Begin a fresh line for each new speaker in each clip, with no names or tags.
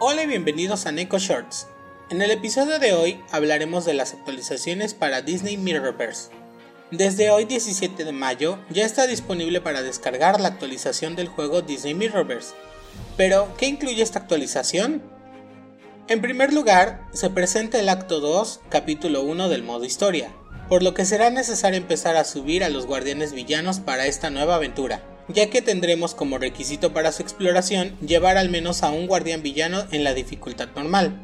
Hola y bienvenidos a Neko Shorts. En el episodio de hoy hablaremos de las actualizaciones para Disney Mirrorverse. Desde hoy 17 de mayo ya está disponible para descargar la actualización del juego Disney Mirrorverse. Pero, ¿qué incluye esta actualización? En primer lugar, se presenta el acto 2, capítulo 1 del modo historia, por lo que será necesario empezar a subir a los guardianes villanos para esta nueva aventura, ya que tendremos como requisito para su exploración llevar al menos a un guardián villano en la dificultad normal.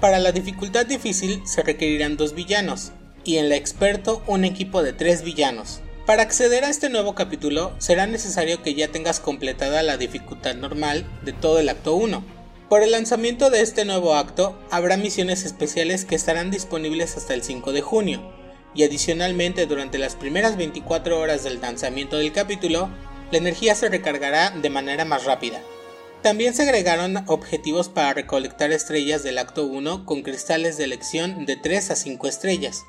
Para la dificultad difícil se requerirán dos villanos, y en la experto un equipo de tres villanos. Para acceder a este nuevo capítulo será necesario que ya tengas completada la dificultad normal de todo el acto 1. Por el lanzamiento de este nuevo acto habrá misiones especiales que estarán disponibles hasta el 5 de junio, y adicionalmente durante las primeras 24 horas del lanzamiento del capítulo, la energía se recargará de manera más rápida. También se agregaron objetivos para recolectar estrellas del acto 1 con cristales de elección de 3 a 5 estrellas.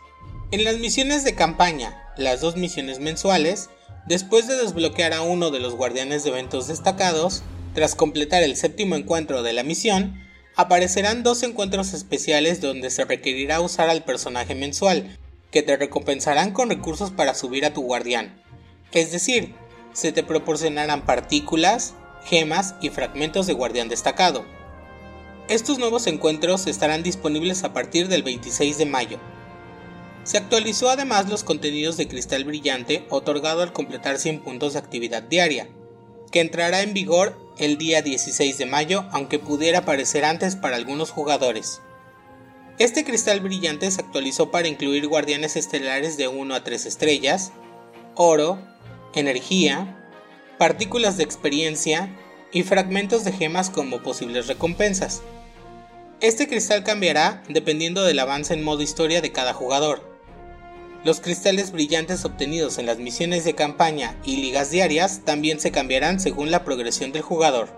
En las misiones de campaña, las dos misiones mensuales, después de desbloquear a uno de los guardianes de eventos destacados, tras completar el séptimo encuentro de la misión, aparecerán dos encuentros especiales donde se requerirá usar al personaje mensual, que te recompensarán con recursos para subir a tu guardián. Es decir, se te proporcionarán partículas, gemas y fragmentos de guardián destacado. Estos nuevos encuentros estarán disponibles a partir del 26 de mayo. Se actualizó además los contenidos de cristal brillante otorgado al completar 100 puntos de actividad diaria, que entrará en vigor el día 16 de mayo aunque pudiera aparecer antes para algunos jugadores. Este cristal brillante se actualizó para incluir guardianes estelares de 1 a 3 estrellas, oro, energía, partículas de experiencia y fragmentos de gemas como posibles recompensas. Este cristal cambiará dependiendo del avance en modo historia de cada jugador. Los cristales brillantes obtenidos en las misiones de campaña y ligas diarias también se cambiarán según la progresión del jugador.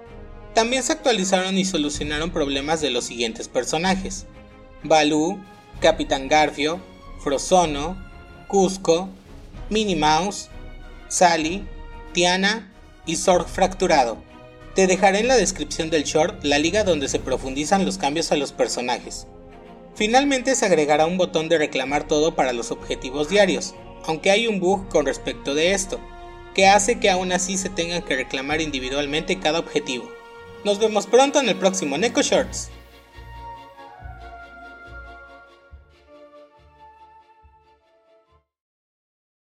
También se actualizaron y solucionaron problemas de los siguientes personajes. Baloo, Capitán Garfio, Frozono, Cusco, Minnie Mouse, Sally, Tiana y Zorg Fracturado. Te dejaré en la descripción del short la liga donde se profundizan los cambios a los personajes. Finalmente se agregará un botón de reclamar todo para los objetivos diarios, aunque hay un bug con respecto de esto, que hace que aún así se tengan que reclamar individualmente cada objetivo. Nos vemos pronto en el próximo Neko Shorts.